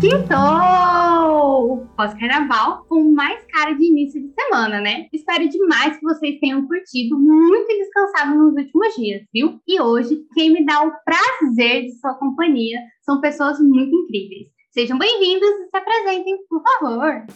Quintou! Pós-carnaval com mais cara de início de semana, né? Espero demais que vocês tenham curtido muito e descansado nos últimos dias, viu? E hoje, quem me dá o prazer de sua companhia são pessoas muito incríveis. Sejam bem-vindos e se apresentem, por favor.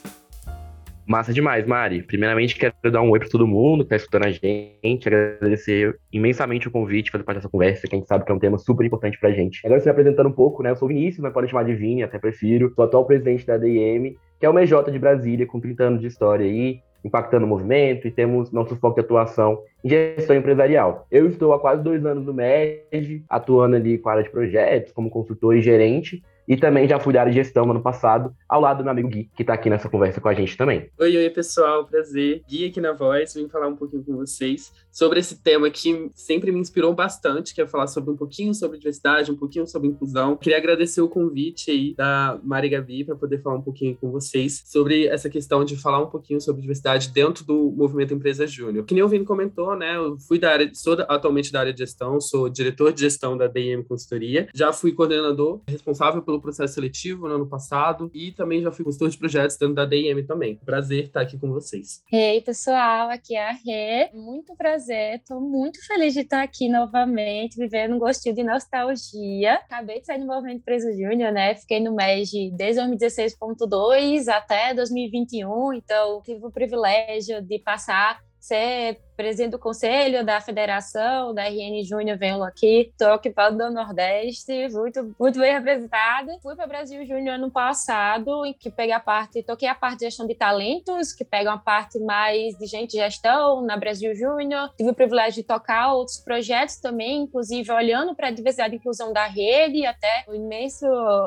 Massa demais, Mari. Primeiramente, quero dar um oi para todo mundo que está escutando a gente, agradecer imensamente o convite, fazer parte dessa conversa, que a gente sabe que é um tema super importante para gente. Agora, se apresentando um pouco, né? Eu sou Vinícius, mas pode chamar de Vini, até prefiro. Sou atual presidente da DIM, que é o MJ de Brasília, com 30 anos de história aí, impactando o movimento e temos nosso foco de atuação em gestão empresarial. Eu estou há quase dois anos no MED, atuando ali com a área de projetos, como consultor e gerente, e também já fui da área de gestão ano passado, ao lado do meu amigo Gui, que está aqui nessa conversa com a gente também. Oi, oi, pessoal, prazer. Gui aqui na voz, vim falar um pouquinho com vocês sobre esse tema que sempre me inspirou bastante, que é falar sobre um pouquinho sobre diversidade, um pouquinho sobre inclusão. Queria agradecer o convite aí da Mari Gabi para poder falar um pouquinho com vocês sobre essa questão de falar um pouquinho sobre diversidade dentro do movimento Empresa Júnior. Que nem o Vini comentou, né? Eu fui da área, sou atualmente da área de gestão, sou diretor de gestão da DM Consultoria, já fui coordenador responsável pelo processo seletivo no ano passado e também já fui consultor de projetos dentro da DM também. Prazer estar aqui com vocês. Ei, pessoal, aqui é a Rê. Muito prazer, estou muito feliz de estar aqui novamente, vivendo um gostinho de nostalgia. Acabei de sair do Movimento Preso Júnior, né? Fiquei no MEG desde 2016.2 até 2021, então tive o privilégio de passar ser presidente do conselho da federação da RN Júnior, venho aqui, estou ocupado do Nordeste, muito, muito bem representada. Fui para o Brasil Júnior ano passado, em que peguei a parte, toquei a parte de gestão de talentos, que pega uma parte mais de gente de gestão na Brasil Júnior. Tive o privilégio de tocar outros projetos também, inclusive olhando para a diversidade e inclusão da rede, até o imenso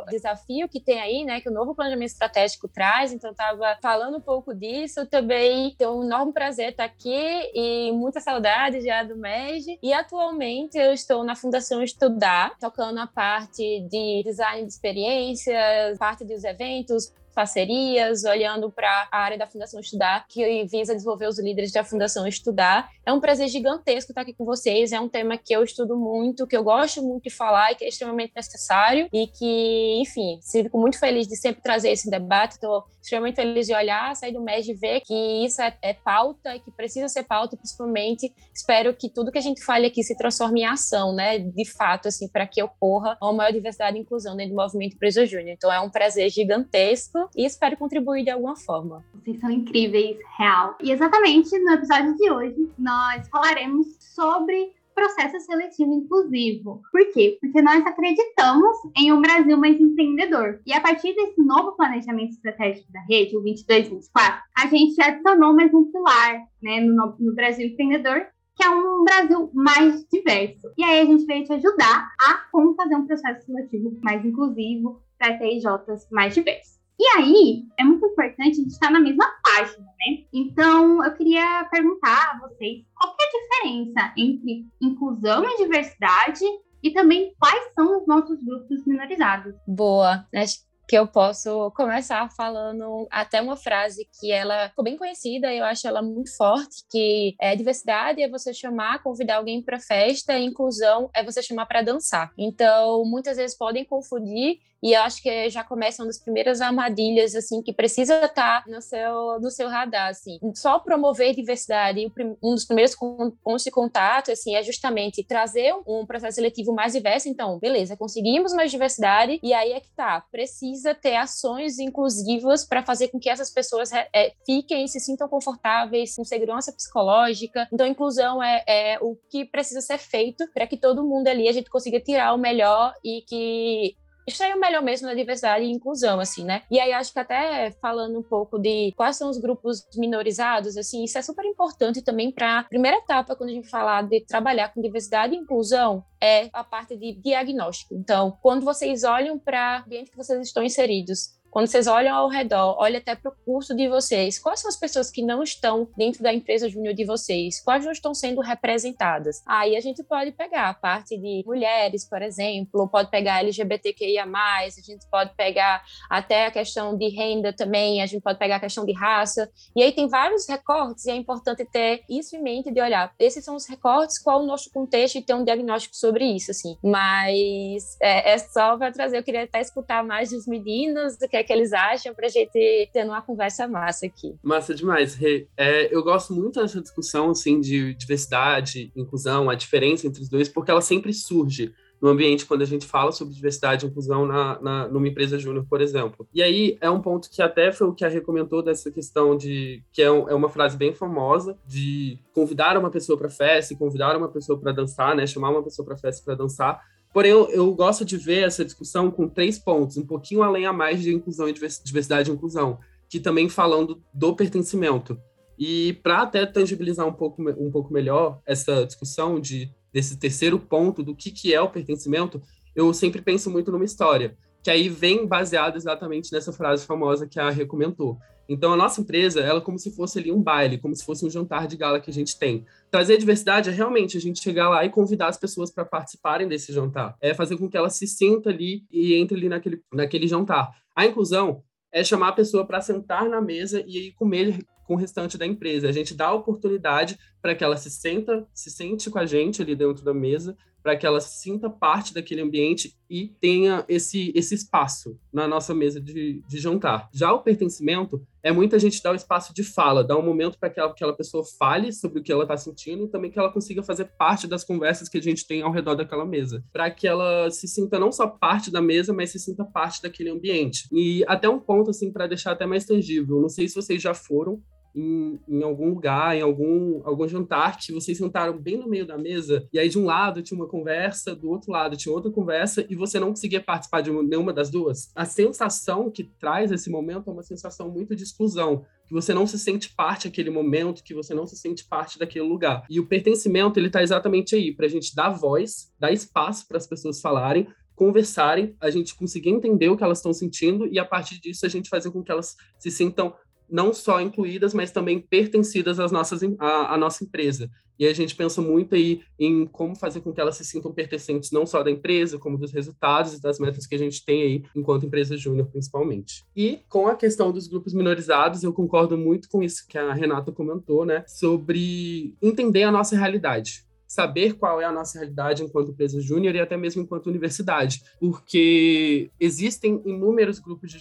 desafio que tem aí, né, que o novo planejamento estratégico traz. Então, estava falando um pouco disso. Também tenho um enorme prazer estar aqui e muita saudade já do MEG. E atualmente eu estou na Fundação Estudar, tocando a parte de design de experiências, parte dos eventos, parcerias, olhando para a área da Fundação Estudar, que visa desenvolver os líderes da Fundação Estudar. É um prazer gigantesco estar aqui com vocês. É um tema que eu estudo muito, que eu gosto muito de falar e que é extremamente necessário e que, enfim, fico muito feliz de sempre trazer esse debate. Estou extremamente feliz de olhar, sair do mês e ver que isso é, é pauta, que precisa ser pauta, principalmente espero que tudo que a gente fale aqui se transforme em ação, né, de fato, assim, para que ocorra uma maior diversidade e inclusão dentro do movimento Empresa Júnior. Então é um prazer gigantesco e espero contribuir de alguma forma. Vocês são incríveis, real. E exatamente no episódio de hoje, nós falaremos sobre processo seletivo inclusivo. Por quê? Porque nós acreditamos em um Brasil mais empreendedor. E a partir desse novo planejamento estratégico da rede, o 22-24, a gente adicionou mais um pilar né, no, no Brasil empreendedor, que é um Brasil mais diverso. E aí a gente veio te ajudar a como fazer um processo seletivo mais inclusivo para TIJs mais diversos. E aí, é muito importante a gente estar na mesma página, né? Então, eu queria perguntar a vocês qual é a diferença entre inclusão e diversidade e também quais são os nossos grupos minorizados. Boa. Acho que eu posso começar falando até uma frase que ela ficou bem conhecida, eu acho ela muito forte, que é diversidade é você chamar, convidar alguém para festa, e inclusão é você chamar para dançar. Então, muitas vezes podem confundir e eu acho que já começa uma das primeiras armadilhas assim que precisa estar no seu no seu radar assim. Só promover diversidade, um dos primeiros pontos de contato assim é justamente trazer um processo seletivo mais diverso. Então, beleza, conseguimos mais diversidade e aí é que tá, precisa ter ações inclusivas para fazer com que essas pessoas é, fiquem se sintam confortáveis, com segurança psicológica. Então, inclusão é, é o que precisa ser feito para que todo mundo ali a gente consiga tirar o melhor e que extrair o melhor mesmo da diversidade e inclusão, assim, né? E aí acho que até falando um pouco de quais são os grupos minorizados, assim, isso é super importante também para a primeira etapa quando a gente falar de trabalhar com diversidade e inclusão, é a parte de diagnóstico. Então, quando vocês olham para o ambiente que vocês estão inseridos, quando vocês olham ao redor, olha até para o curso de vocês, quais são as pessoas que não estão dentro da empresa júnior de vocês? Quais não estão sendo representadas? Aí a gente pode pegar a parte de mulheres, por exemplo, pode pegar LGBTQIA+, a gente pode pegar até a questão de renda também, a gente pode pegar a questão de raça, e aí tem vários recortes e é importante ter isso em mente de olhar, esses são os recortes, qual o nosso contexto e ter um diagnóstico sobre isso, assim. Mas é, é só para trazer, eu queria até escutar mais dos meninos, do que é que eles acham, para a gente ter uma conversa massa aqui. Massa demais, Rê. É, eu gosto muito dessa discussão, assim, de diversidade, inclusão, a diferença entre os dois, porque ela sempre surge no ambiente quando a gente fala sobre diversidade e inclusão na, na, numa empresa júnior, por exemplo. E aí é um ponto que até foi o que a recomendou dessa questão de que é, um, é uma frase bem famosa de convidar uma pessoa para festa, convidar uma pessoa para dançar, né, chamar uma pessoa para festa para dançar. Porém, eu, eu, gosto de ver essa discussão com três pontos, um pouquinho além a mais de inclusão e diversidade e inclusão, que também falando do pertencimento. E para até tangibilizar um pouco, um pouco melhor essa discussão de desse terceiro ponto do que, que é o pertencimento, eu sempre penso muito numa história, que aí vem baseado exatamente nessa frase famosa que a Rê comentou. Então, a nossa empresa, ela é como se fosse ali um baile, como se fosse um jantar de gala que a gente tem. Trazer diversidade é realmente a gente chegar lá e convidar as pessoas para participarem desse jantar. É fazer com que ela se sinta ali e entre ali naquele, naquele jantar. A inclusão é chamar a pessoa para sentar na mesa e aí comer com o restante da empresa. A gente dá a oportunidade para que ela se senta, se sente com a gente ali dentro da mesa, para que ela sinta parte daquele ambiente e tenha esse, esse espaço na nossa mesa de, de jantar. Já o pertencimento é muita gente dar o espaço de fala, dar um momento para que aquela pessoa fale sobre o que ela está sentindo e também que ela consiga fazer parte das conversas que a gente tem ao redor daquela mesa, para que ela se sinta não só parte da mesa, mas se sinta parte daquele ambiente. E até um ponto assim para deixar até mais tangível, não sei se vocês já foram em, em, algum lugar, em algum, algum jantar, que vocês sentaram bem no meio da mesa, e aí de um lado tinha uma conversa, do outro lado tinha outra conversa, e você não conseguia participar de nenhuma das duas. A sensação que traz esse momento é uma sensação muito de exclusão, que você não se sente parte daquele momento, que você não se sente parte daquele lugar. E o pertencimento, ele está exatamente aí, para a gente dar voz, dar espaço para as pessoas falarem, conversarem, a gente conseguir entender o que elas estão sentindo e a partir disso a gente fazer com que elas se sintam não só incluídas, mas também pertencidas às nossas, à, à, nossa empresa. E a gente pensa muito aí em como fazer com que elas se sintam pertencentes não só da empresa, como dos resultados e das metas que a gente tem aí enquanto empresa júnior, principalmente. E com a questão dos grupos minorizados, eu concordo muito com isso que a Renata comentou, né, sobre entender a nossa realidade saber qual é a nossa realidade enquanto empresa júnior e até mesmo enquanto universidade, porque existem inúmeros grupos de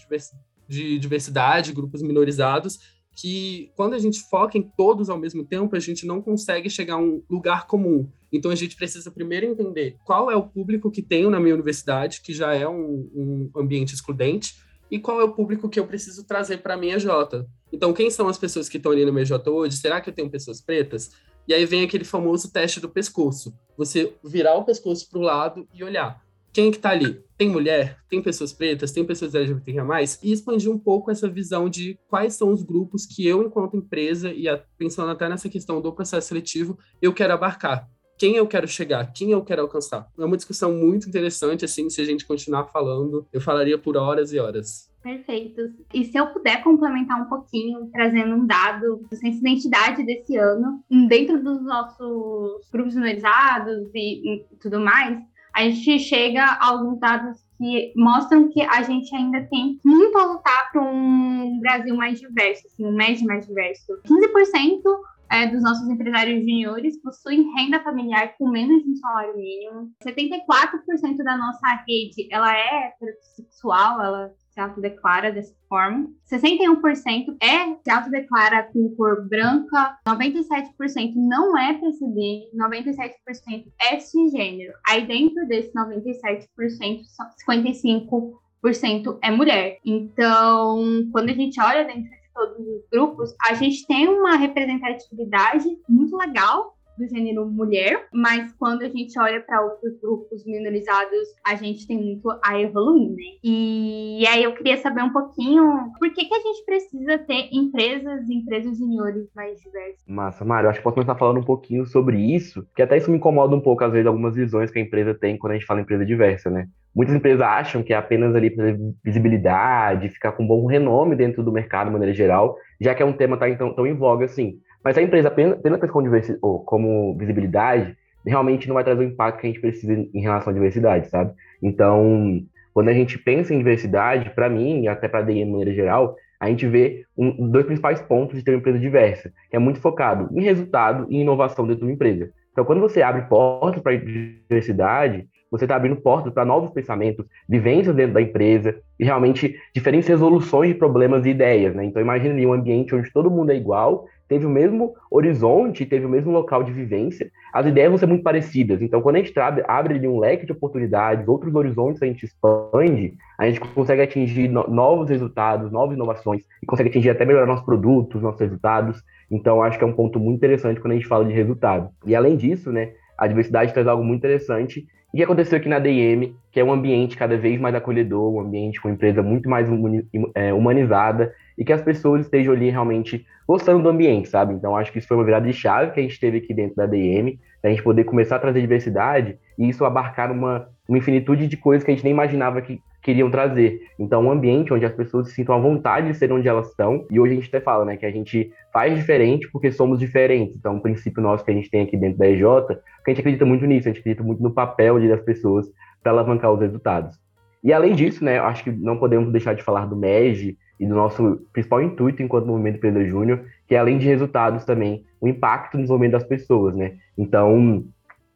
de diversidade, grupos minorizados, que quando a gente foca em todos ao mesmo tempo, a gente não consegue chegar a um lugar comum. Então a gente precisa primeiro entender qual é o público que tenho na minha universidade, que já é um, um ambiente excludente, e qual é o público que eu preciso trazer para a minha J. Então, quem são as pessoas que estão ali no meu J hoje? Será que eu tenho pessoas pretas? E aí vem aquele famoso teste do pescoço. Você virar o pescoço para o lado e olhar quem que tá ali? Tem mulher? Tem pessoas pretas? Tem pessoas LGBTQ+. E expandir um pouco essa visão de quais são os grupos que eu, enquanto empresa, e pensando até nessa questão do processo seletivo, eu quero abarcar. Quem eu quero chegar? Quem eu quero alcançar? É uma discussão muito interessante, assim, se a gente continuar falando, eu falaria por horas e horas. Perfeito. E se eu puder complementar um pouquinho, trazendo um dado do Ciência Identidade desse ano, dentro dos nossos grupos minorizados e tudo mais, a gente chega a alguns dados que mostram que a gente ainda tem muito a lutar para um Brasil mais diverso, assim, um MED mais diverso. 15% é, dos nossos empresários juniores possuem renda familiar com menos de um salário mínimo. 74% da nossa rede ela é heterossexual, ela se autodeclara dessa forma. 61% é se autodeclara com cor branca, 97% não é PCD, 97% é cisgênero. Aí dentro desse 97%, 55% é mulher. Então, quando a gente olha dentro de todos os grupos, a gente tem uma representatividade muito legal do gênero mulher, mas quando a gente olha para outros grupos minorizados, a gente tem muito a evoluir, né? E aí eu queria saber um pouquinho por que, que a gente precisa ter empresas e empresas juniores mais diversas. Massa, Mário, acho que posso começar falando um pouquinho sobre isso, que até isso me incomoda um pouco, às vezes, algumas visões que a empresa tem quando a gente fala empresa diversa, né? muitas empresas acham que é apenas ali visibilidade, ficar com bom renome dentro do mercado de maneira geral, já que é um tema tá, então, tão em voga assim. Mas a empresa apenas, apenas como, como visibilidade, realmente não vai trazer o impacto que a gente precisa em relação à diversidade, sabe? Então, quando a gente pensa em diversidade, para mim, e até para a DI de maneira geral, a gente vê um, dois principais pontos de ter uma empresa diversa, que é muito focado em resultado e inovação dentro de uma empresa. Então, quando você abre portas para diversidade, você está abrindo portas para novos pensamentos, vivências dentro da empresa e realmente diferentes resoluções de problemas e ideias. Né? Então, imagine um ambiente onde todo mundo é igual teve o mesmo horizonte, teve o mesmo local de vivência, as ideias vão ser muito parecidas. Então, quando a gente abre, abre um leque de oportunidades, outros horizontes a gente expande, a gente consegue atingir no, novos resultados, novas inovações, e consegue atingir até melhorar nossos produtos, nossos resultados. Então, acho que é um ponto muito interessante quando a gente fala de resultado. E além disso, né, a diversidade traz algo muito interessante e que aconteceu aqui na DM, que é um ambiente cada vez mais acolhedor, um ambiente com empresa muito mais é, humanizada e que as pessoas estejam ali realmente gostando do ambiente, sabe? Então acho que isso foi uma virada de chave que a gente teve aqui dentro da DM, a gente poder começar a trazer diversidade e isso abarcar uma, uma infinitude de coisas que a gente nem imaginava que queriam trazer. Então, um ambiente onde as pessoas se sintam à vontade de ser onde elas estão, e hoje a gente até fala, né, que a gente faz diferente porque somos diferentes. Então, um princípio nosso que a gente tem aqui dentro da EJ, que a gente acredita muito nisso, a gente acredita muito no papel das pessoas para alavancar os resultados. E além disso, né, acho que não podemos deixar de falar do MEG e do nosso principal intuito enquanto Movimento Empreendedor Júnior, que é além de resultados também, o impacto no desenvolvimento das pessoas, né? Então,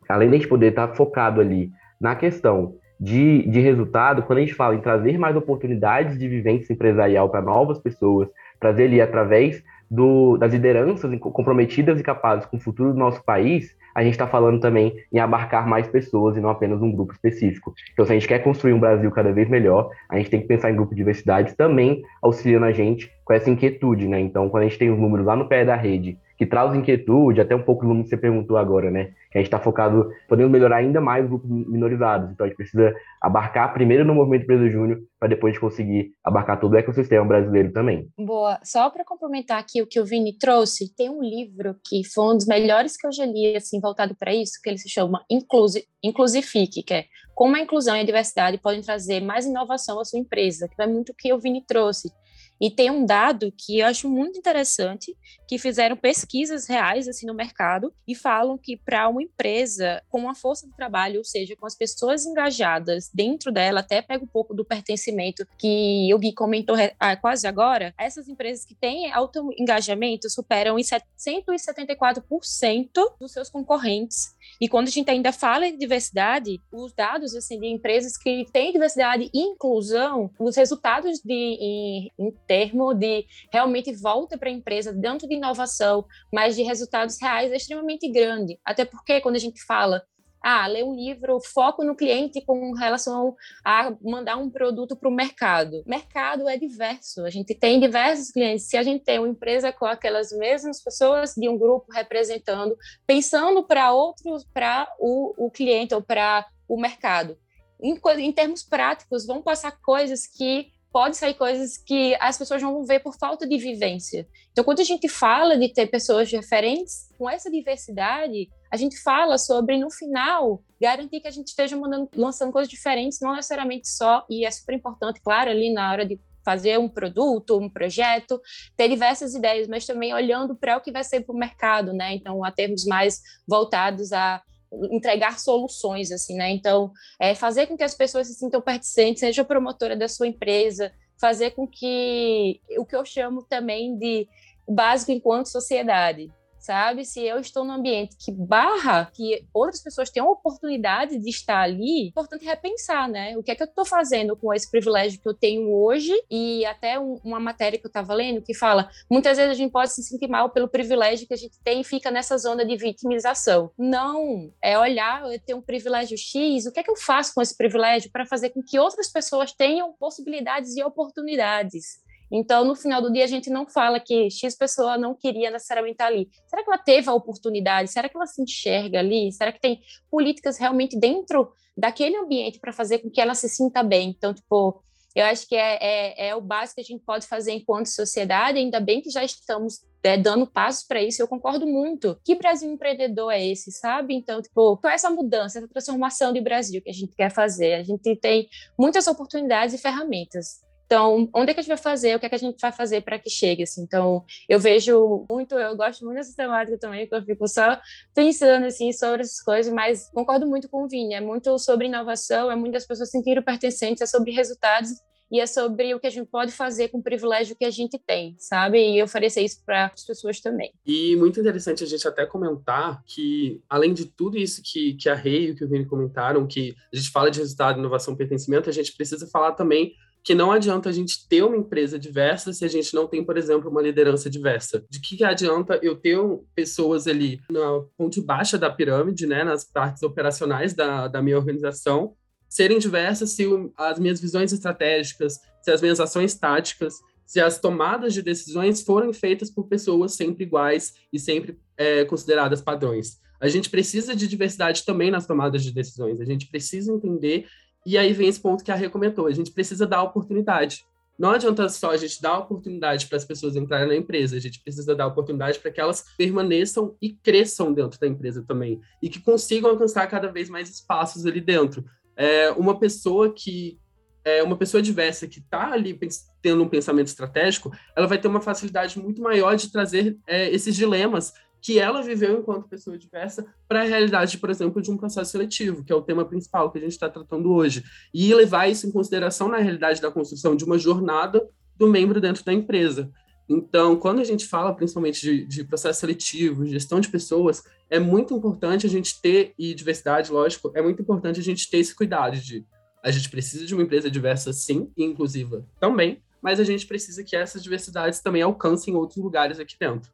além de a gente poder estar focado ali na questão de, de resultado, quando a gente fala em trazer mais oportunidades de vivência empresarial para novas pessoas, trazer ali através do, das lideranças comprometidas e capazes com o futuro do nosso país, a gente está falando também em abarcar mais pessoas e não apenas um grupo específico. Então, se a gente quer construir um Brasil cada vez melhor, a gente tem que pensar em grupo de diversidade também auxiliando a gente com essa inquietude, né? Então, quando a gente tem os números lá no pé da rede que traz inquietude, até um pouco do que você perguntou agora, né? A gente está focado, podendo melhorar ainda mais os grupos minorizados. Então a gente precisa abarcar primeiro no movimento Empresa Júnior, para depois conseguir abarcar todo o ecossistema brasileiro também. Boa. Só para complementar aqui o que o Vini trouxe, tem um livro que foi um dos melhores que eu já li, assim, voltado para isso, que ele se chama Inclusi Inclusifique, que é como a inclusão e a diversidade podem trazer mais inovação à sua empresa, que é muito o que o Vini trouxe e tem um dado que eu acho muito interessante, que fizeram pesquisas reais assim no mercado e falam que para uma empresa com a força do trabalho, ou seja, com as pessoas engajadas dentro dela, até pega um pouco do pertencimento que o Gui comentou ah, quase agora, essas empresas que têm alto engajamento superam em 174% dos seus concorrentes e quando a gente ainda fala em diversidade, os dados assim, de empresas que têm diversidade e inclusão, os resultados de, em, em termo de realmente volta para a empresa, tanto de inovação, mas de resultados reais, é extremamente grande. Até porque quando a gente fala ah, ler um livro, foco no cliente com relação a mandar um produto para o mercado. Mercado é diverso, a gente tem diversos clientes. Se a gente tem uma empresa com aquelas mesmas pessoas de um grupo representando, pensando para outros, para o, o cliente ou para o mercado. Em, em termos práticos, vão passar coisas que pode sair coisas que as pessoas vão ver por falta de vivência. Então, quando a gente fala de ter pessoas diferentes, com essa diversidade, a gente fala sobre, no final, garantir que a gente esteja mandando, lançando coisas diferentes, não necessariamente só, e é super importante, claro, ali na hora de fazer um produto, um projeto, ter diversas ideias, mas também olhando para o que vai ser para o mercado, né? Então, a termos mais voltados a entregar soluções, assim, né? Então, é fazer com que as pessoas se sintam pertencentes, seja promotora da sua empresa, fazer com que o que eu chamo também de básico enquanto sociedade, sabe? Se eu estou num ambiente que barra que outras pessoas tenham oportunidade de estar ali, é importante repensar, né? O que é que eu estou fazendo com esse privilégio que eu tenho hoje? E até um, uma matéria que eu estava lendo que fala: muitas vezes a gente pode se sentir mal pelo privilégio que a gente tem e fica nessa zona de vitimização. Não, é olhar, eu tenho um privilégio X, o que é que eu faço com esse privilégio para fazer com que outras pessoas tenham possibilidades e oportunidades? Então, no final do dia, a gente não fala que X pessoa não queria necessariamente estar ali. Será que ela teve a oportunidade? Será que ela se enxerga ali? Será que tem políticas realmente dentro daquele ambiente para fazer com que ela se sinta bem? Então, tipo, Eu acho que é, é, é o básico que a gente pode fazer enquanto sociedade, ainda bem que já estamos é, dando passos para isso, eu concordo muito. Que Brasil empreendedor é esse, sabe? Então, tipo, qual é essa mudança, essa transformação de Brasil que a gente quer fazer? A gente tem muitas oportunidades e ferramentas. Então, onde é que a gente vai fazer? O que é que a gente vai fazer para que chegue? Assim? Então, eu vejo muito, eu gosto muito dessa temática também, que eu fico só pensando assim sobre essas coisas, mas concordo muito com o Vini. É muito sobre inovação, é muito das pessoas sentirem pertencentes, é sobre resultados e é sobre o que a gente pode fazer com o privilégio que a gente tem, sabe? E oferecer isso para as pessoas também. E muito interessante a gente até comentar que, além de tudo isso que, que a Rei e que o Vini comentaram, que a gente fala de resultado, inovação, pertencimento, a gente precisa falar também que não adianta a gente ter uma empresa diversa se a gente não tem, por exemplo, uma liderança diversa. De que adianta eu ter pessoas ali na ponte baixa da pirâmide, né, nas partes operacionais da, da minha organização, serem diversas se as minhas visões estratégicas, se as minhas ações táticas, se as tomadas de decisões forem feitas por pessoas sempre iguais e sempre é, consideradas padrões. A gente precisa de diversidade também nas tomadas de decisões. A gente precisa entender e aí vem esse ponto que a Rê comentou: a gente precisa dar oportunidade. Não adianta só a gente dar oportunidade para as pessoas entrarem na empresa, a gente precisa dar oportunidade para que elas permaneçam e cresçam dentro da empresa também, e que consigam alcançar cada vez mais espaços ali dentro. É, uma pessoa que é uma pessoa diversa que está ali tendo um pensamento estratégico, ela vai ter uma facilidade muito maior de trazer é, esses dilemas que ela viveu enquanto pessoa diversa para a realidade, por exemplo, de um processo seletivo, que é o tema principal que a gente está tratando hoje, e levar isso em consideração na realidade da construção de uma jornada do membro dentro da empresa. Então, quando a gente fala principalmente de, de processo seletivo, gestão de pessoas, é muito importante a gente ter, e diversidade, lógico, é muito importante a gente ter esse cuidado de a gente precisa de uma empresa diversa, sim, e inclusiva também, mas a gente precisa que essas diversidades também alcancem outros lugares aqui dentro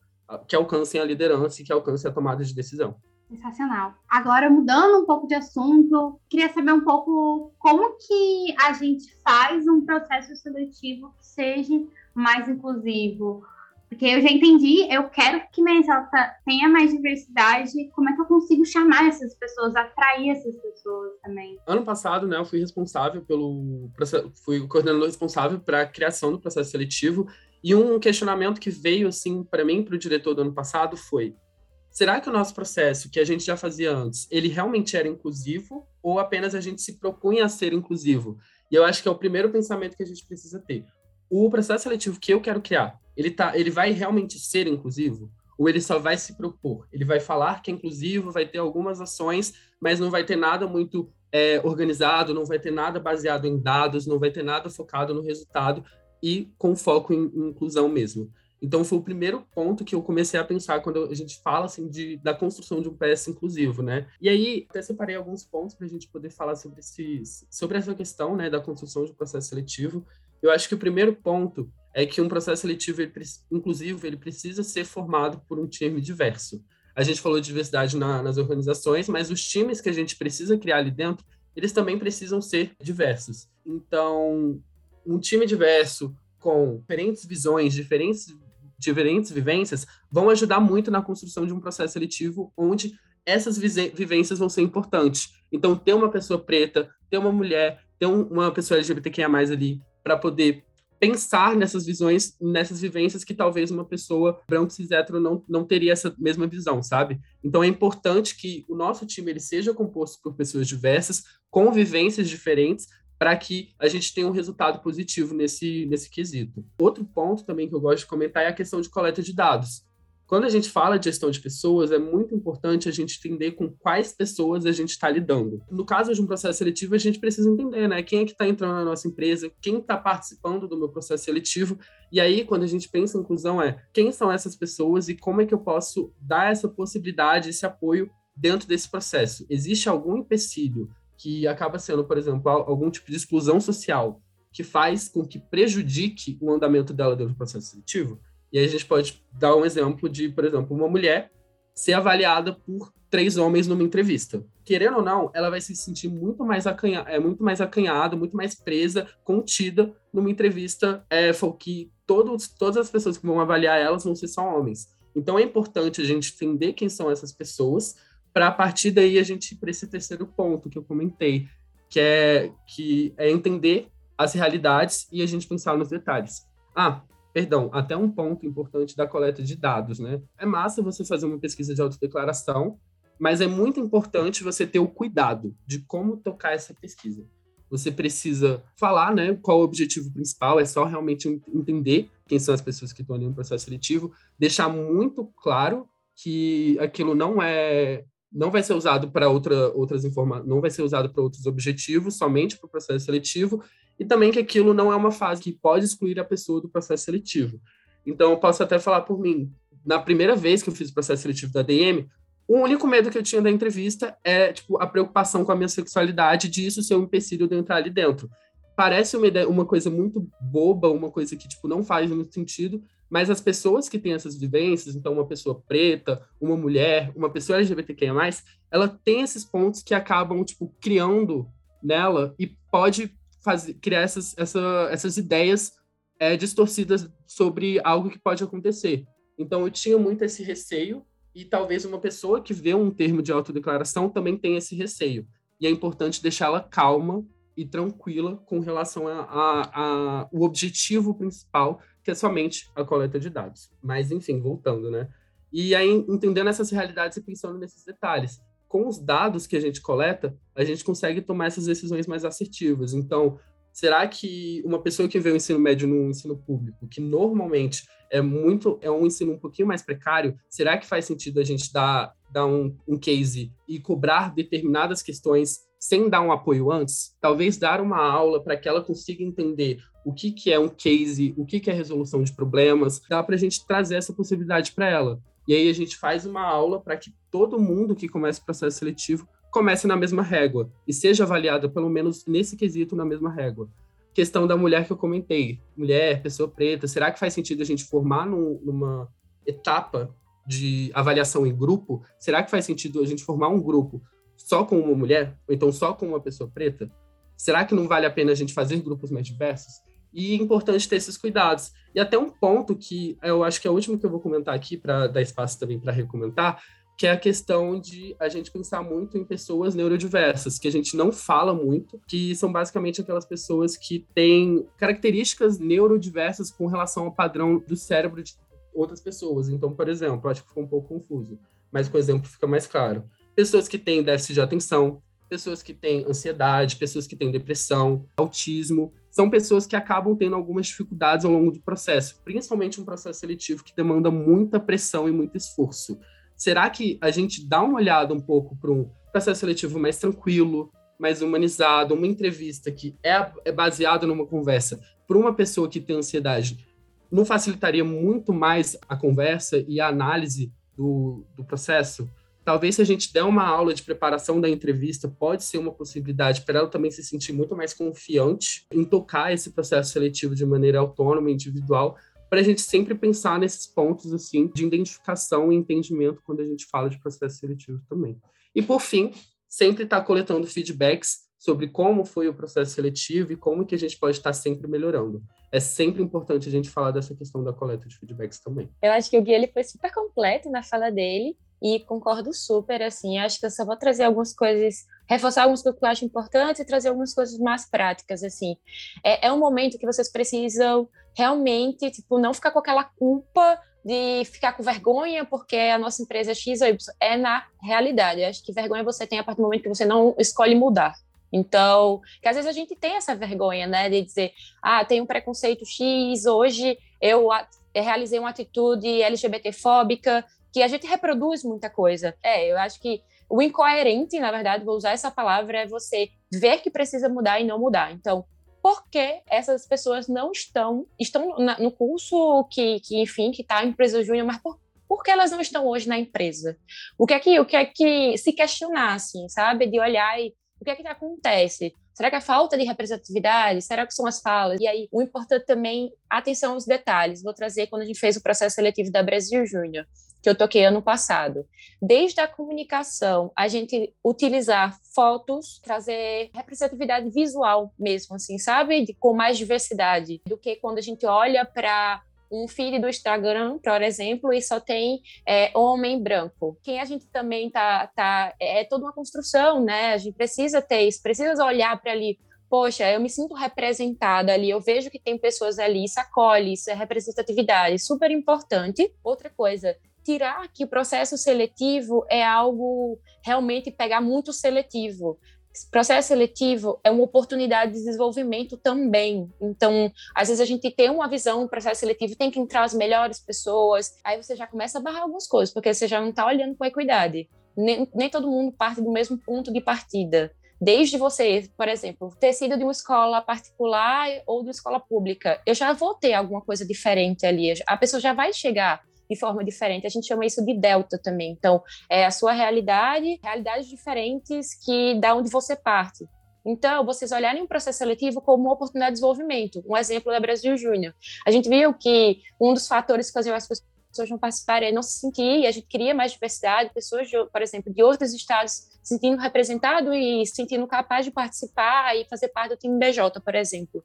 que alcancem a liderança e que alcancem a tomada de decisão. Sensacional. Agora, mudando um pouco de assunto, queria saber um pouco como que a gente faz um processo seletivo que seja mais inclusivo. Porque eu já entendi, eu quero que minha Exalta tenha mais diversidade. Como é que eu consigo chamar essas pessoas, atrair essas pessoas também? Ano passado, né, eu fui responsável pelo. Fui o coordenador responsável para a criação do processo seletivo e um questionamento que veio assim para mim, para o diretor do ano passado, foi: será que o nosso processo, que a gente já fazia antes, ele realmente era inclusivo ou apenas a gente se propunha a ser inclusivo? E eu acho que é o primeiro pensamento que a gente precisa ter. O processo seletivo que eu quero criar, ele tá, ele vai realmente ser inclusivo? Ou ele só vai se propor? Ele vai falar que é inclusivo, vai ter algumas ações, mas não vai ter nada muito é, organizado, não vai ter nada baseado em dados, não vai ter nada focado no resultado, e com foco em, inclusão mesmo. Então foi o primeiro ponto que eu comecei a pensar quando a gente fala assim de, da construção de um PS inclusivo, né? E aí até separei alguns pontos para a gente poder falar sobre esses, sobre essa questão, né, da construção de um processo seletivo. Eu acho que o primeiro ponto é que um processo seletivo ele, inclusivo ele precisa ser formado por um time diverso. A gente falou de diversidade na, nas organizações, mas os times que a gente precisa criar ali dentro, eles também precisam ser diversos. Então, um time diverso, com diferentes visões, diferentes, diferentes vivências, vão ajudar muito na construção de um processo seletivo onde essas vivências vão ser importantes. Então, ter uma pessoa preta, ter uma mulher, ter um, uma pessoa LGBTQIA+, ali, para poder pensar nessas visões, nessas vivências que talvez uma pessoa branco cis hétero não, não teria essa mesma visão, sabe? Então é importante que o nosso time ele seja composto por pessoas diversas, com vivências diferentes, para que a gente tenha um resultado positivo nesse, nesse quesito. Outro ponto também que eu gosto de comentar é a questão de coleta de dados. Quando a gente fala de gestão de pessoas, é muito importante a gente entender com quais pessoas a gente está lidando. No caso de um processo seletivo, a gente precisa entender, né? Quem é que está entrando na nossa empresa, quem está participando do meu processo seletivo. E aí, quando a gente pensa em inclusão, é quem são essas pessoas e como é que eu posso dar essa possibilidade, esse apoio dentro desse processo. Existe algum empecilho que acaba sendo, por exemplo, algum tipo de exclusão social que faz com que prejudique o andamento dela dentro do processo seletivo. E aí a gente pode dar um exemplo de, por exemplo, uma mulher ser avaliada por três homens numa entrevista. Querendo ou não, ela vai se sentir muito mais acanhada, é muito mais acanhada, muito mais presa, contida numa entrevista é, que todos, todas as pessoas que vão avaliar elas vão ser só homens. Então é importante a gente entender quem são essas pessoas, para a partir daí a gente para esse terceiro ponto que eu comentei, que é, que é entender as realidades e a gente pensar nos detalhes. Ah, perdão, até um ponto importante da coleta de dados, né? É massa você fazer uma pesquisa de autodeclaração, mas é muito importante você ter o cuidado de como tocar essa pesquisa. Você precisa falar, né, qual o objetivo principal, é só realmente entender quem são as pessoas que estão ali no processo seletivo, deixar muito claro que aquilo não é não vai ser usado para outra, outras informações, não vai ser usado para outros objetivos, somente para o processo seletivo, e também que aquilo não é uma fase que pode excluir a pessoa do processo seletivo. Então, eu posso até falar por mim. Na primeira vez que eu fiz o processo seletivo da DM, o único medo que eu tinha da entrevista é tipo a preocupação com a minha sexualidade de isso ser um empecilho de entrar ali dentro. Parece uma, ideia, uma coisa muito boba, uma coisa que tipo não faz muito sentido, mas as pessoas que têm essas vivências, então uma pessoa preta, uma mulher, uma pessoa LGBTQIA+, ela tem esses pontos que acabam tipo criando nela e pode fazer criar essas, essa, essas ideias é, distorcidas sobre algo que pode acontecer. Então eu tinha muito esse receio e talvez uma pessoa que vê um termo de autodeclaração também tenha esse receio. E é importante deixá-la calma e tranquila com relação a, a, a, o objetivo principal, que é somente a coleta de dados. Mas, enfim, voltando, né? E aí, entendendo essas realidades e pensando nesses detalhes. Com os dados que a gente coleta, a gente consegue tomar essas decisões mais assertivas. Então, será que uma pessoa que vê o ensino médio no ensino público, que normalmente é muito é um ensino um pouquinho mais precário, será que faz sentido a gente dar, dar um, um case e cobrar determinadas questões sem dar um apoio antes? Talvez dar uma aula para que ela consiga entender o que, que é um case, o que, que é resolução de problemas, dá para a gente trazer essa possibilidade para ela. E aí a gente faz uma aula para que todo mundo que começa o processo seletivo comece na mesma régua e seja avaliado, pelo menos nesse quesito, na mesma régua. Questão da mulher que eu comentei. Mulher, pessoa preta, será que faz sentido a gente formar num, numa etapa de avaliação em grupo? Será que faz sentido a gente formar um grupo só com uma mulher? Ou então só com uma pessoa preta? Será que não vale a pena a gente fazer grupos mais diversos? E é importante ter esses cuidados. E até um ponto que eu acho que é o último que eu vou comentar aqui, para dar espaço também para recomentar, que é a questão de a gente pensar muito em pessoas neurodiversas, que a gente não fala muito, que são basicamente aquelas pessoas que têm características neurodiversas com relação ao padrão do cérebro de outras pessoas. Então, por exemplo, acho que ficou um pouco confuso, mas com o exemplo fica mais claro. Pessoas que têm déficit de atenção, pessoas que têm ansiedade, pessoas que têm depressão, autismo, são pessoas que acabam tendo algumas dificuldades ao longo do processo, principalmente um processo seletivo que demanda muita pressão e muito esforço. Será que a gente dá uma olhada um pouco para um processo seletivo mais tranquilo, mais humanizado, uma entrevista que é, é baseada numa conversa para uma pessoa que tem ansiedade, não facilitaria muito mais a conversa e a análise do, do processo? Talvez se a gente der uma aula de preparação da entrevista, pode ser uma possibilidade para ela também se sentir muito mais confiante em tocar esse processo seletivo de maneira autônoma, individual, para a gente sempre pensar nesses pontos assim de identificação e entendimento quando a gente fala de processo seletivo também. E por fim, sempre estar tá coletando feedbacks sobre como foi o processo seletivo e como que a gente pode estar tá sempre melhorando. É sempre importante a gente falar dessa questão da coleta de feedbacks também. Eu acho que o Gui ele foi super completo na fala dele e concordo super, assim, acho que eu só vou trazer algumas coisas, reforçar algumas coisas que eu acho importantes e trazer algumas coisas mais práticas, assim. É, é um momento que vocês precisam realmente, tipo, não ficar com aquela culpa de ficar com vergonha porque a nossa empresa é X ou Y. É na realidade. Acho que vergonha você tem a partir do momento que você não escolhe mudar. Então, que às vezes a gente tem essa vergonha, né, de dizer, ah, tem um preconceito X, hoje eu realizei uma atitude LGBTfóbica, que a gente reproduz muita coisa. É, eu acho que o incoerente, na verdade, vou usar essa palavra, é você ver que precisa mudar e não mudar. Então, por que essas pessoas não estão estão no curso que, que enfim, que está em empresa júnior, mas por, por que elas não estão hoje na empresa? O que é que o que é que se questionar, assim, sabe, de olhar e o que é que acontece? Será que é falta de representatividade? Será que são as falas? E aí, o importante também, atenção aos detalhes. Vou trazer quando a gente fez o processo seletivo da Brasil Júnior que eu toquei ano passado. Desde a comunicação, a gente utilizar fotos, trazer representatividade visual mesmo, assim, sabe? De, com mais diversidade do que quando a gente olha para um feed do Instagram, por exemplo, e só tem é, homem branco. Quem a gente também tá, tá é, é toda uma construção, né? A gente precisa ter isso, precisa olhar para ali poxa, eu me sinto representada ali, eu vejo que tem pessoas ali, isso acolhe, isso é representatividade, super importante. Outra coisa, tirar que o processo seletivo é algo realmente pegar muito seletivo. Processo seletivo é uma oportunidade de desenvolvimento também. Então, às vezes a gente tem uma visão do processo seletivo, tem que entrar as melhores pessoas, aí você já começa a barrar algumas coisas, porque você já não está olhando com equidade. Nem, nem todo mundo parte do mesmo ponto de partida desde você, por exemplo, ter sido de uma escola particular ou de uma escola pública, eu já vou ter alguma coisa diferente ali. A pessoa já vai chegar de forma diferente. A gente chama isso de delta também. Então, é a sua realidade, realidades diferentes que da onde você parte. Então, vocês olharem o processo seletivo como uma oportunidade de desenvolvimento. Um exemplo da Brasil Júnior. A gente viu que um dos fatores que faziam as pessoas não participarem é não se sentir, a gente queria mais diversidade, pessoas, de, por exemplo, de outros estados se sentindo representado e se sentindo capaz de participar e fazer parte do time BJ, por exemplo.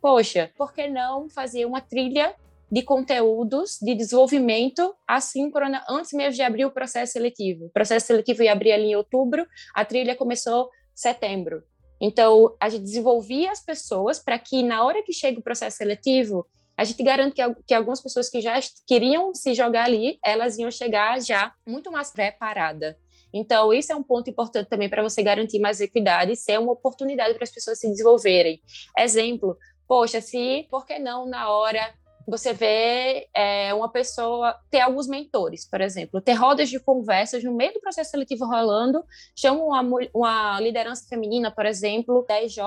Poxa, por que não fazer uma trilha de conteúdos de desenvolvimento assíncrona antes mesmo de abrir o processo seletivo. O processo seletivo ia abrir ali em outubro, a trilha começou em setembro. Então, a gente desenvolvia as pessoas para que, na hora que chega o processo seletivo, a gente garante que, que algumas pessoas que já queriam se jogar ali, elas iam chegar já muito mais preparada. Então, isso é um ponto importante também para você garantir mais equidade e ser uma oportunidade para as pessoas se desenvolverem. Exemplo, poxa, se, por que não, na hora você vê é, uma pessoa ter alguns mentores, por exemplo, ter rodas de conversas no meio do processo seletivo rolando, chama uma, uma liderança feminina, por exemplo, da EJ,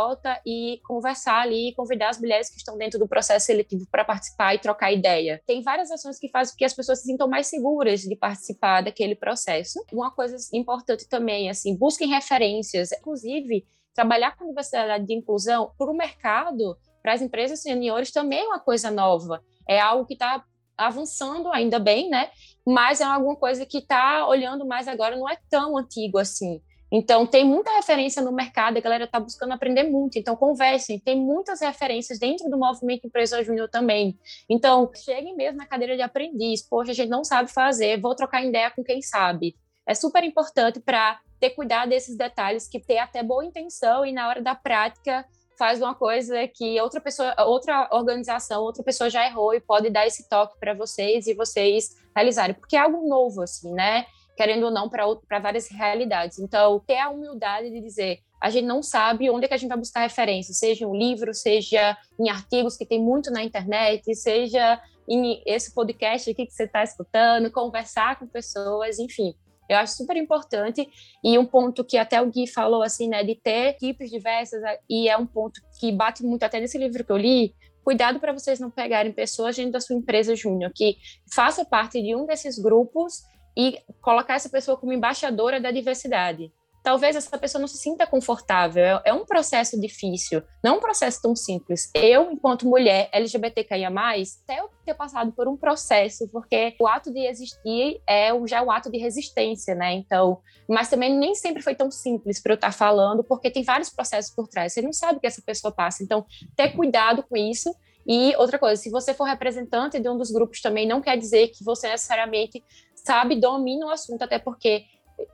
e conversar ali, convidar as mulheres que estão dentro do processo seletivo para participar e trocar ideia. Tem várias ações que fazem com que as pessoas se sintam mais seguras de participar daquele processo. Uma coisa importante também, assim, busquem referências, inclusive trabalhar com diversidade de inclusão para o mercado para as empresas seniores também é uma coisa nova. É algo que está avançando ainda bem, né? Mas é alguma coisa que está olhando mais agora, não é tão antigo assim. Então, tem muita referência no mercado, a galera está buscando aprender muito. Então, conversem, tem muitas referências dentro do movimento Empresa Júnior também. Então, cheguem mesmo na cadeira de aprendiz. Poxa, a gente não sabe fazer, vou trocar ideia com quem sabe. É super importante para ter cuidado desses detalhes, que ter até boa intenção e na hora da prática faz uma coisa que outra pessoa, outra organização, outra pessoa já errou e pode dar esse toque para vocês e vocês realizarem, porque é algo novo, assim, né? Querendo ou não, para várias realidades. Então, ter a humildade de dizer, a gente não sabe onde é que a gente vai buscar referência, seja em um livro, seja em artigos que tem muito na internet, seja em esse podcast aqui que você está escutando, conversar com pessoas, enfim. Eu acho super importante e um ponto que até o Gui falou assim, né, de ter equipes diversas e é um ponto que bate muito até nesse livro que eu li. Cuidado para vocês não pegarem pessoas dentro da sua empresa júnior que faça parte de um desses grupos e colocar essa pessoa como embaixadora da diversidade talvez essa pessoa não se sinta confortável. É, é, um processo difícil, não é um processo tão simples. Eu, enquanto mulher LGBTQIA+, até eu ter passado por um processo, porque o ato de existir é já o ato de resistência, né? Então, mas também nem sempre foi tão simples para eu estar falando, porque tem vários processos por trás. Você não sabe o que essa pessoa passa. Então, ter cuidado com isso. E outra coisa, se você for representante de um dos grupos também, não quer dizer que você necessariamente sabe, domina o assunto, até porque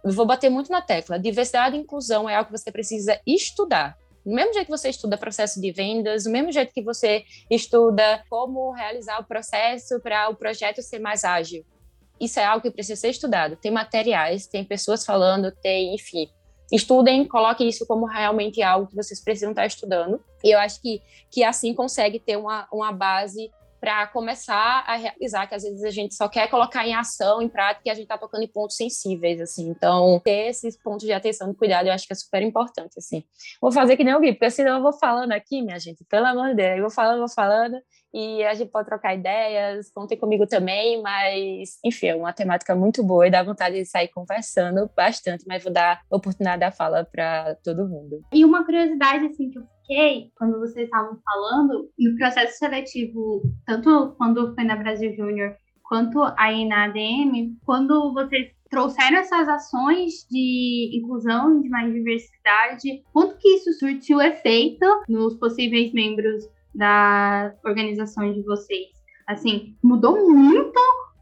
vou bater muito na tecla. Diversidade e inclusão é algo que você precisa estudar. Do mesmo jeito que você estuda processo de vendas, do mesmo jeito que você estuda como realizar o processo para o projeto ser mais ágil. Isso é algo que precisa ser estudado. Tem materiais, tem pessoas falando, tem, enfim. Estudem, coloquem isso como realmente algo que vocês precisam estar estudando. E eu acho que, que assim consegue ter uma, uma base para começar a realizar, que às vezes a gente só quer colocar em ação, em prática, e a gente está tocando em pontos sensíveis, assim. Então, ter esses pontos de atenção e cuidado, eu acho que é super importante, assim. Vou fazer que nem o Gui, porque senão eu vou falando aqui, minha gente, pelo amor de Deus, eu vou falando, vou falando, e a gente pode trocar ideias, contem comigo também, mas, enfim, é uma temática muito boa e dá vontade de sair conversando bastante, mas vou dar oportunidade da fala para todo mundo. E uma curiosidade, assim, que eu fiquei quando vocês estavam falando, no processo seletivo, tanto quando foi na Brasil Júnior quanto aí na ADM, quando vocês trouxeram essas ações de inclusão, de mais diversidade, quanto que isso surtiu efeito nos possíveis membros da organização de vocês? Assim, mudou muito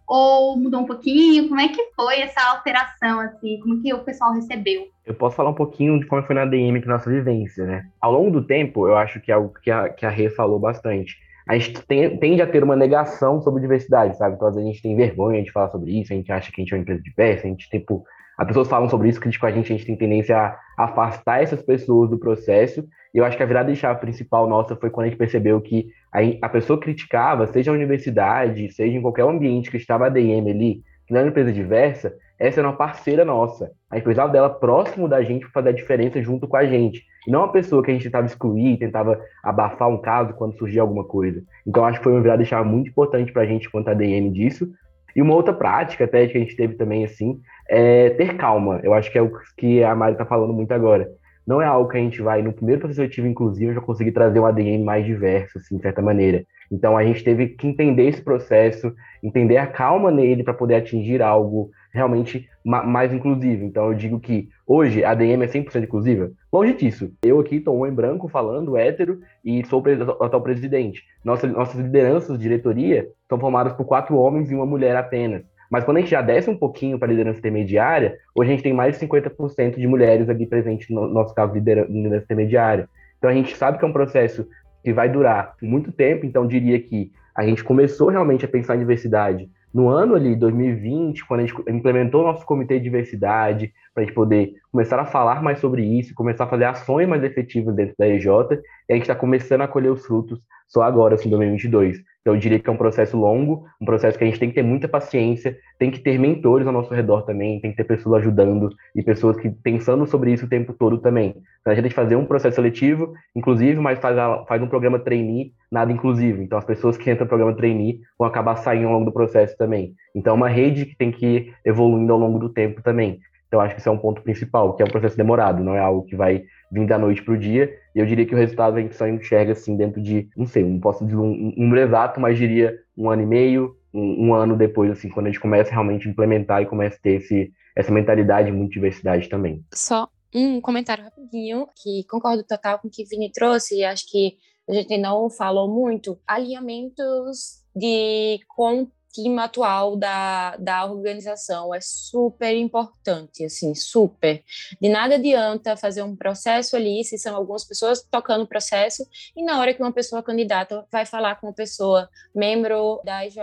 Ou mudou um pouquinho? Como é que foi essa alteração, assim? Como que o pessoal recebeu? Eu posso falar um pouquinho de como foi na DM, que nossa vivência, né? Ao longo do tempo, eu acho que é algo que a, que a Rê falou bastante. A gente tem, tende a ter uma negação sobre diversidade, sabe? Então, às vezes a gente tem vergonha de falar sobre isso, a gente acha que a gente é uma empresa diversa, a gente, tipo, as pessoas falam sobre isso, criticam a gente, a gente tem tendência a afastar essas pessoas do processo e eu acho que a virada de chave principal nossa foi quando a gente percebeu que a, a pessoa criticava, seja a universidade, seja em qualquer ambiente que estava a DM ali, que não era uma empresa diversa, essa era uma parceira nossa. A gente precisava dela próximo da gente para fazer a diferença junto com a gente. E não uma pessoa que a gente tentava excluir, tentava abafar um caso quando surgia alguma coisa. Então acho que foi uma virada de chave muito importante para a gente quanto a DM disso. E uma outra prática até que a gente teve também, assim, é ter calma. Eu acho que é o que a Mari está falando muito agora não é algo que a gente vai, no primeiro processo seletivo, inclusive, já conseguir trazer um ADM mais diverso, assim, de certa maneira. Então, a gente teve que entender esse processo, entender a calma nele para poder atingir algo realmente ma mais inclusivo. Então, eu digo que hoje a ADM é 100% inclusiva? Longe disso. Eu aqui estou em branco falando, hétero, e sou o atual presidente. Nossa, nossas lideranças de diretoria são formadas por quatro homens e uma mulher apenas. Mas quando a gente já desce um pouquinho para a liderança intermediária, hoje a gente tem mais de 50% de mulheres ali presentes no nosso caso de liderança intermediária. Então a gente sabe que é um processo que vai durar muito tempo, então diria que a gente começou realmente a pensar em diversidade no ano ali, 2020, quando a gente implementou o nosso comitê de diversidade, para a gente poder começar a falar mais sobre isso, começar a fazer ações mais efetivas dentro da EJ, e a gente está começando a colher os frutos só agora, assim, 2022. Então, eu diria que é um processo longo, um processo que a gente tem que ter muita paciência, tem que ter mentores ao nosso redor também, tem que ter pessoas ajudando e pessoas que pensando sobre isso o tempo todo também. Então, a gente tem que fazer um processo seletivo, inclusive, mas faz, faz um programa trainee, nada inclusivo. Então, as pessoas que entram no programa trainee vão acabar saindo ao longo do processo também. Então, é uma rede que tem que ir evoluindo ao longo do tempo também. Então, acho que esse é um ponto principal, que é um processo demorado, não é algo que vai vir da noite para o dia. E eu diria que o resultado a gente só enxerga assim dentro de, não sei, não posso dizer um, número exato, mas diria um ano e meio, um, um, ano depois, assim, quando a gente começa realmente a implementar e começa a ter esse, essa mentalidade muito diversidade também. Só um comentário rapidinho, que concordo total com o que o Vini trouxe, e acho que a gente não falou muito, alinhamentos de time atual da, da organização é super importante, assim, super. De nada adianta fazer um processo ali, se são algumas pessoas tocando o processo, e na hora que uma pessoa candidata vai falar com uma pessoa membro da IJ,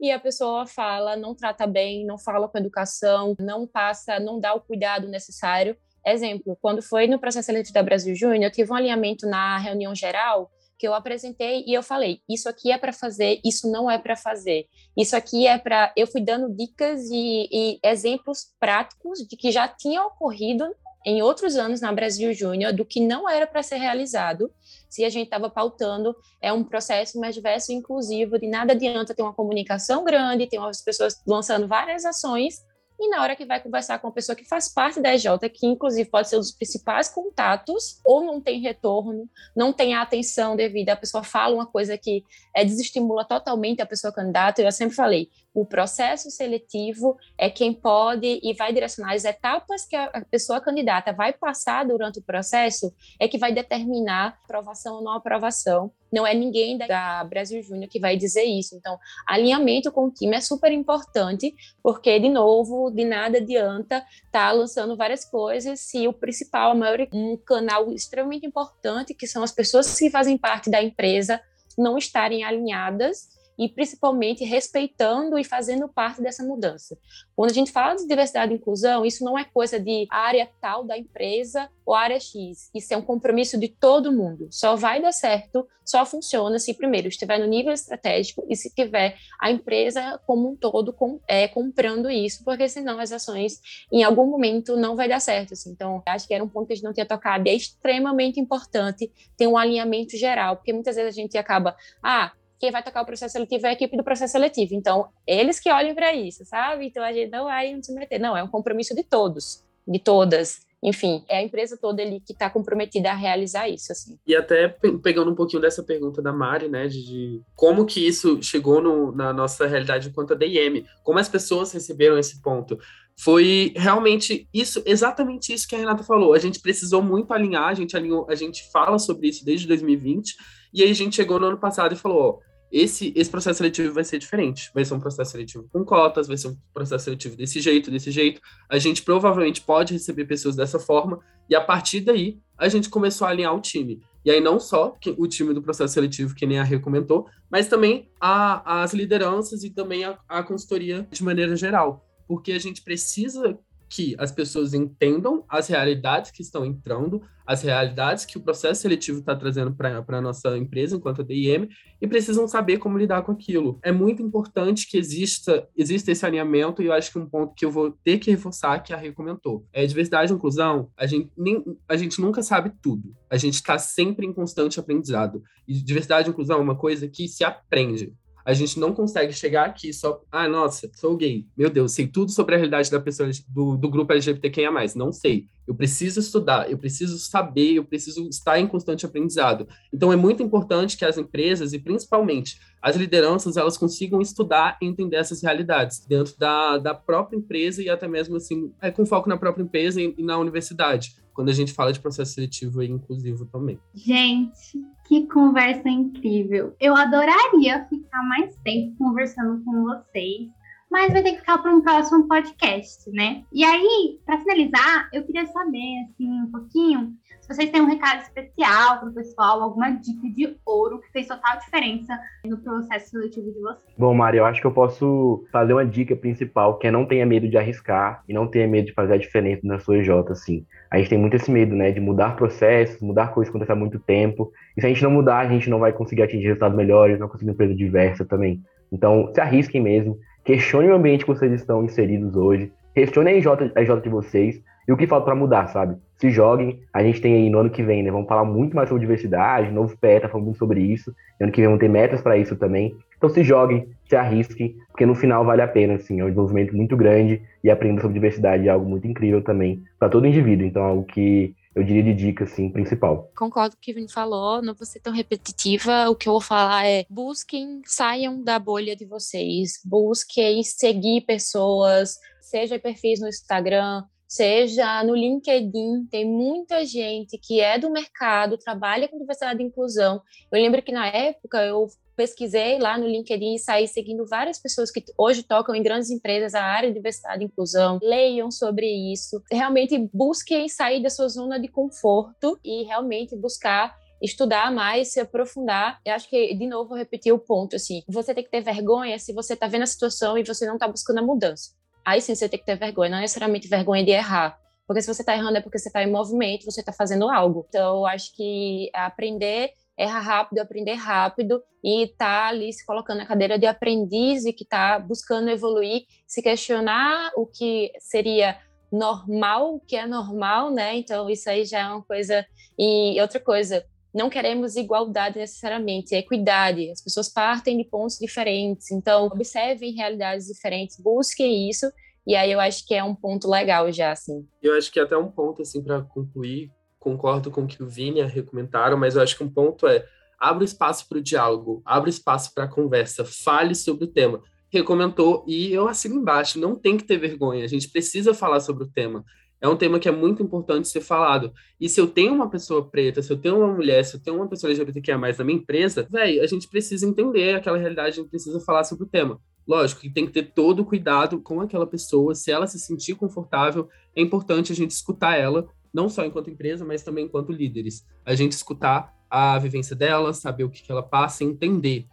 e a pessoa fala, não trata bem, não fala com educação, não passa, não dá o cuidado necessário. Exemplo, quando foi no processo seletivo da Brasil Júnior, eu tive um alinhamento na reunião geral que eu apresentei e eu falei: isso aqui é para fazer, isso não é para fazer. Isso aqui é para. Eu fui dando dicas e, e, exemplos práticos de que já tinha ocorrido em outros anos na Brasil Júnior do que não era para ser realizado se a gente estava pautando é um processo mais diverso e inclusivo de nada adianta ter uma comunicação grande, ter umas pessoas lançando várias ações e na hora que vai conversar com uma pessoa que faz parte da EJ, que inclusive pode ser um dos principais contatos, ou não tem retorno, não tem a atenção devida, a pessoa fala uma coisa que é, desestimula totalmente a pessoa candidata, eu sempre falei, o processo seletivo é quem pode e vai direcionar as etapas que a pessoa candidata vai passar durante o processo, é que vai determinar aprovação ou não aprovação. Não é ninguém da Brasil Júnior que vai dizer isso. Então, alinhamento com o time é super importante, porque, de novo, de nada adianta estar tá lançando várias coisas se o principal, a maior, um canal extremamente importante, que são as pessoas que fazem parte da empresa, não estarem alinhadas e principalmente respeitando e fazendo parte dessa mudança. Quando a gente fala de diversidade e inclusão, isso não é coisa de área tal da empresa ou área X. Isso é um compromisso de todo mundo. Só vai dar certo, só funciona se primeiro estiver no nível estratégico e se tiver a empresa como um todo com, é, comprando isso, porque senão as ações em algum momento não vai dar certo. Assim. Então, acho que era um ponto que a gente não tinha tocado e é extremamente importante ter um alinhamento geral, porque muitas vezes a gente acaba, ah, quem vai tocar o processo seletivo é a equipe do processo seletivo. Então, eles que olhem para isso, sabe? Então, a gente não vai se meter. Não, é um compromisso de todos, de todas. Enfim, é a empresa toda ali que está comprometida a realizar isso, assim. E até pegando um pouquinho dessa pergunta da Mari, né, de, de como que isso chegou no, na nossa realidade enquanto a DM, como as pessoas receberam esse ponto foi realmente isso, exatamente isso que a Renata falou. A gente precisou muito alinhar, a gente alinhou, a gente fala sobre isso desde 2020, e aí a gente chegou no ano passado e falou: ó, esse, esse processo seletivo vai ser diferente. Vai ser um processo seletivo com cotas, vai ser um processo seletivo desse jeito, desse jeito. A gente provavelmente pode receber pessoas dessa forma, e a partir daí a gente começou a alinhar o time. E aí, não só o time do processo seletivo, que nem a recomendou, mas também a, as lideranças e também a, a consultoria de maneira geral. Porque a gente precisa que as pessoas entendam as realidades que estão entrando, as realidades que o processo seletivo está trazendo para a nossa empresa enquanto DIM e precisam saber como lidar com aquilo. É muito importante que exista, exista esse alinhamento e eu acho que um ponto que eu vou ter que reforçar que a Rê comentou é diversidade e inclusão. A gente, nem, a gente nunca sabe tudo. A gente está sempre em constante aprendizado. E diversidade e inclusão é uma coisa que se aprende. A gente não consegue chegar aqui só, ah, nossa, sou gay. Meu Deus, sei tudo sobre a realidade da pessoa do, do grupo LGBTQIA+. Não sei. Eu preciso estudar, eu preciso saber, eu preciso estar em constante aprendizado. Então é muito importante que as empresas e principalmente as lideranças elas consigam estudar e entender essas realidades dentro da, da própria empresa e até mesmo assim é com foco na própria empresa e, e na universidade quando a gente fala de processo seletivo e inclusivo também. Gente, que conversa incrível! Eu adoraria ficar mais tempo conversando com vocês mas vai ter que ficar para um próximo podcast, né? E aí, para finalizar, eu queria saber, assim, um pouquinho, se vocês têm um recado especial para o pessoal, alguma dica de ouro que fez total diferença no processo seletivo de vocês. Bom, Mari, eu acho que eu posso fazer uma dica principal, que é não tenha medo de arriscar e não tenha medo de fazer a diferença na sua EJ, assim. A gente tem muito esse medo, né, de mudar processos, mudar coisas quando está muito tempo. E se a gente não mudar, a gente não vai conseguir atingir resultados melhores, não conseguir uma empresa diversa também. Então, se arrisquem mesmo, Questione o ambiente que vocês estão inseridos hoje. Questione a IJ, a IJ de vocês e o que falta para mudar, sabe? Se joguem. A gente tem aí no ano que vem, né? Vamos falar muito mais sobre diversidade, novo PETA, falando muito sobre isso. No ano que vem vamos ter metas para isso também. Então se joguem, se arrisquem, porque no final vale a pena, assim. É um desenvolvimento muito grande e aprender sobre diversidade é algo muito incrível também para todo indivíduo. Então é algo que eu diria de dica, assim, principal. Concordo com o que o Vini falou, não vou ser tão repetitiva. O que eu vou falar é: busquem, saiam da bolha de vocês, busquem seguir pessoas, seja perfis no Instagram, seja no LinkedIn, tem muita gente que é do mercado, trabalha com diversidade e inclusão. Eu lembro que na época eu pesquisei lá no LinkedIn e saí seguindo várias pessoas que hoje tocam em grandes empresas a área de diversidade e inclusão. Leiam sobre isso. Realmente busquem sair da sua zona de conforto e realmente buscar estudar mais, se aprofundar. Eu acho que, de novo, vou repetir o ponto, assim, você tem que ter vergonha se você está vendo a situação e você não está buscando a mudança. Aí sim você tem que ter vergonha, não necessariamente vergonha de errar. Porque se você está errando é porque você está em movimento, você está fazendo algo. Então, eu acho que aprender erra rápido, aprender rápido e tá ali se colocando na cadeira de aprendiz e que tá buscando evoluir, se questionar o que seria normal, o que é normal, né? Então isso aí já é uma coisa e outra coisa, não queremos igualdade necessariamente, é equidade. As pessoas partem de pontos diferentes, então observem realidades diferentes, busquem isso. E aí eu acho que é um ponto legal já, assim. Eu acho que até um ponto, assim, para concluir, concordo com o que o Vini e recomendaram, mas eu acho que um ponto é abra espaço para o diálogo, abra espaço para a conversa, fale sobre o tema. Recomendou e eu assino embaixo, não tem que ter vergonha, a gente precisa falar sobre o tema. É um tema que é muito importante ser falado. E se eu tenho uma pessoa preta, se eu tenho uma mulher, se eu tenho uma pessoa LGBTQIA+, na minha empresa, velho, a gente precisa entender aquela realidade, a gente precisa falar sobre o tema. Lógico que tem que ter todo o cuidado com aquela pessoa, se ela se sentir confortável, é importante a gente escutar ela não só enquanto empresa, mas também enquanto líderes. A gente escutar a vivência dela, saber o que, que ela passa, entender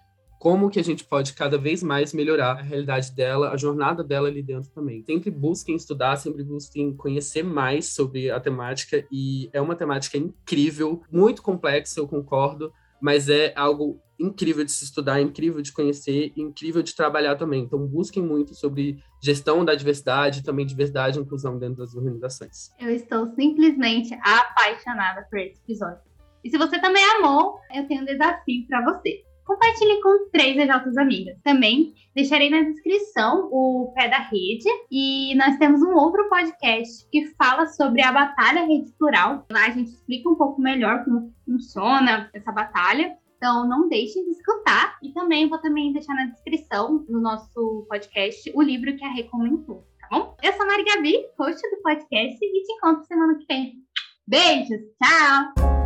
como que a gente pode cada vez mais melhorar a realidade dela, a jornada dela ali dentro também. Sempre busquem estudar, sempre busquem conhecer mais sobre a temática e é uma temática incrível, muito complexa, eu concordo, mas é algo incrível de se estudar, incrível de conhecer, incrível de trabalhar também. Então, busquem muito sobre gestão da diversidade, também diversidade e inclusão dentro das organizações. Eu estou simplesmente apaixonada por esse episódio. E se você também amou, eu tenho um desafio para você. Compartilhe com três EJs amigas. Também deixarei na descrição o pé da rede. E nós temos um outro podcast que fala sobre a Batalha Rede Plural. Lá a gente explica um pouco melhor como funciona essa batalha. Então não deixem de escutar. E também vou também deixar na descrição no nosso podcast o livro que a recomendou, tá bom? Eu sou a Mari Gabi, host do podcast, e te encontro semana que vem. Beijos, tchau!